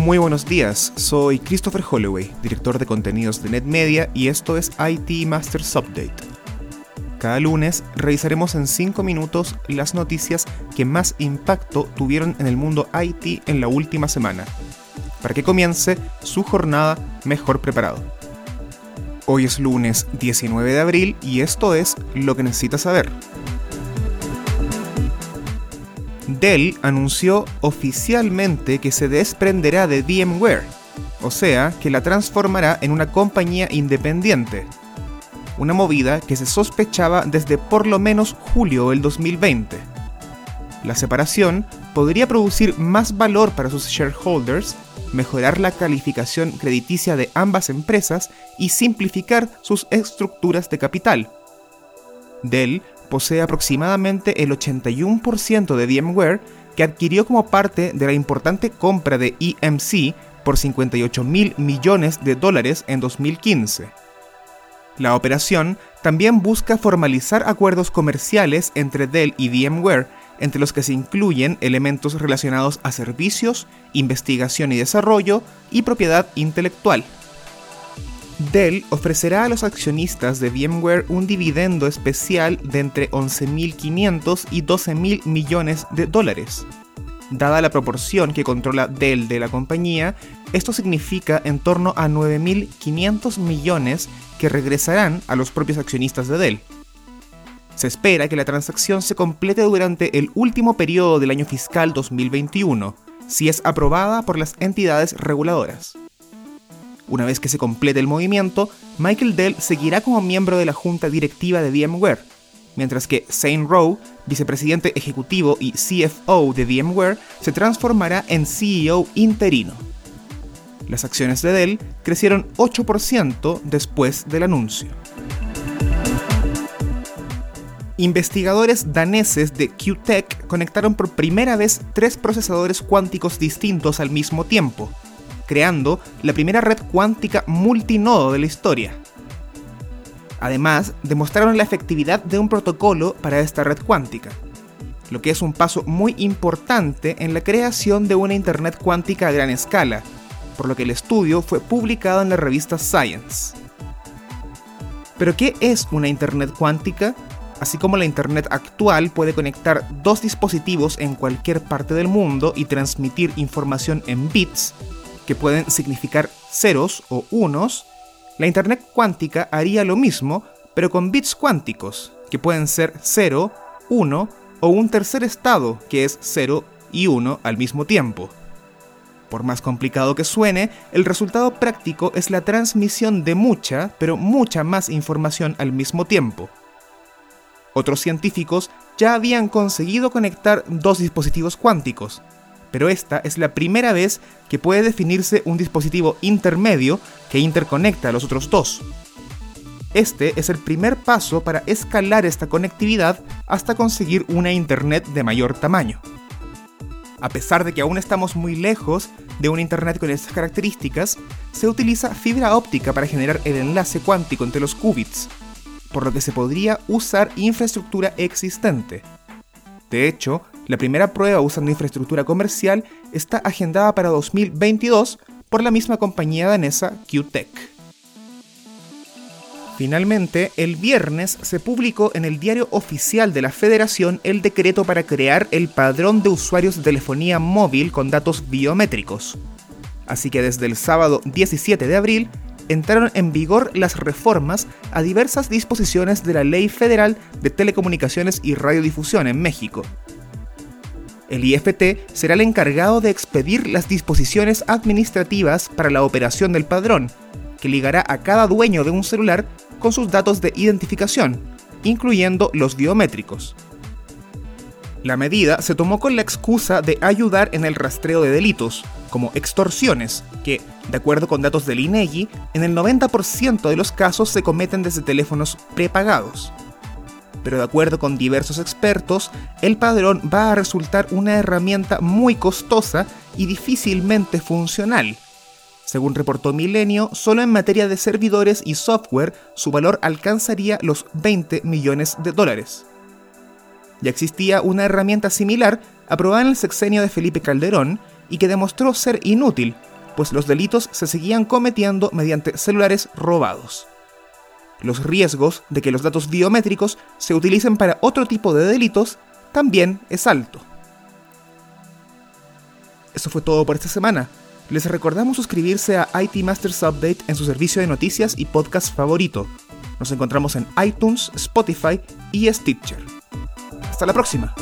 Muy buenos días, soy Christopher Holloway, director de contenidos de NetMedia y esto es IT Masters Update. Cada lunes revisaremos en 5 minutos las noticias que más impacto tuvieron en el mundo IT en la última semana, para que comience su jornada mejor preparado. Hoy es lunes 19 de abril y esto es lo que necesitas saber. Dell anunció oficialmente que se desprenderá de VMware, o sea, que la transformará en una compañía independiente. Una movida que se sospechaba desde por lo menos julio del 2020. La separación podría producir más valor para sus shareholders, mejorar la calificación crediticia de ambas empresas y simplificar sus estructuras de capital. Dell posee aproximadamente el 81% de VMware que adquirió como parte de la importante compra de EMC por 58 mil millones de dólares en 2015. La operación también busca formalizar acuerdos comerciales entre Dell y VMware, entre los que se incluyen elementos relacionados a servicios, investigación y desarrollo y propiedad intelectual. Dell ofrecerá a los accionistas de VMware un dividendo especial de entre 11.500 y 12.000 millones de dólares. Dada la proporción que controla Dell de la compañía, esto significa en torno a 9.500 millones que regresarán a los propios accionistas de Dell. Se espera que la transacción se complete durante el último periodo del año fiscal 2021, si es aprobada por las entidades reguladoras. Una vez que se complete el movimiento, Michael Dell seguirá como miembro de la junta directiva de VMware, mientras que Zane Rowe, vicepresidente ejecutivo y CFO de VMware, se transformará en CEO interino. Las acciones de Dell crecieron 8% después del anuncio. Investigadores daneses de QTech conectaron por primera vez tres procesadores cuánticos distintos al mismo tiempo, creando la primera red cuántica multinodo de la historia. Además, demostraron la efectividad de un protocolo para esta red cuántica, lo que es un paso muy importante en la creación de una Internet cuántica a gran escala, por lo que el estudio fue publicado en la revista Science. Pero ¿qué es una Internet cuántica? Así como la Internet actual puede conectar dos dispositivos en cualquier parte del mundo y transmitir información en bits, que pueden significar ceros o unos, la Internet cuántica haría lo mismo, pero con bits cuánticos, que pueden ser 0, 1 o un tercer estado, que es 0 y 1 al mismo tiempo. Por más complicado que suene, el resultado práctico es la transmisión de mucha, pero mucha más información al mismo tiempo. Otros científicos ya habían conseguido conectar dos dispositivos cuánticos, pero esta es la primera vez que puede definirse un dispositivo intermedio que interconecta a los otros dos. Este es el primer paso para escalar esta conectividad hasta conseguir una Internet de mayor tamaño. A pesar de que aún estamos muy lejos de una Internet con estas características, se utiliza fibra óptica para generar el enlace cuántico entre los qubits, por lo que se podría usar infraestructura existente. De hecho, la primera prueba usando infraestructura comercial está agendada para 2022 por la misma compañía danesa QTech. Finalmente, el viernes se publicó en el diario oficial de la Federación el decreto para crear el padrón de usuarios de telefonía móvil con datos biométricos. Así que desde el sábado 17 de abril entraron en vigor las reformas a diversas disposiciones de la Ley Federal de Telecomunicaciones y Radiodifusión en México, el IFT será el encargado de expedir las disposiciones administrativas para la operación del padrón, que ligará a cada dueño de un celular con sus datos de identificación, incluyendo los biométricos. La medida se tomó con la excusa de ayudar en el rastreo de delitos, como extorsiones, que, de acuerdo con datos del INEGI, en el 90% de los casos se cometen desde teléfonos prepagados pero de acuerdo con diversos expertos, el padrón va a resultar una herramienta muy costosa y difícilmente funcional. Según reportó Milenio, solo en materia de servidores y software su valor alcanzaría los 20 millones de dólares. Ya existía una herramienta similar aprobada en el sexenio de Felipe Calderón y que demostró ser inútil, pues los delitos se seguían cometiendo mediante celulares robados. Los riesgos de que los datos biométricos se utilicen para otro tipo de delitos también es alto. Eso fue todo por esta semana. Les recordamos suscribirse a IT Masters Update en su servicio de noticias y podcast favorito. Nos encontramos en iTunes, Spotify y Stitcher. Hasta la próxima.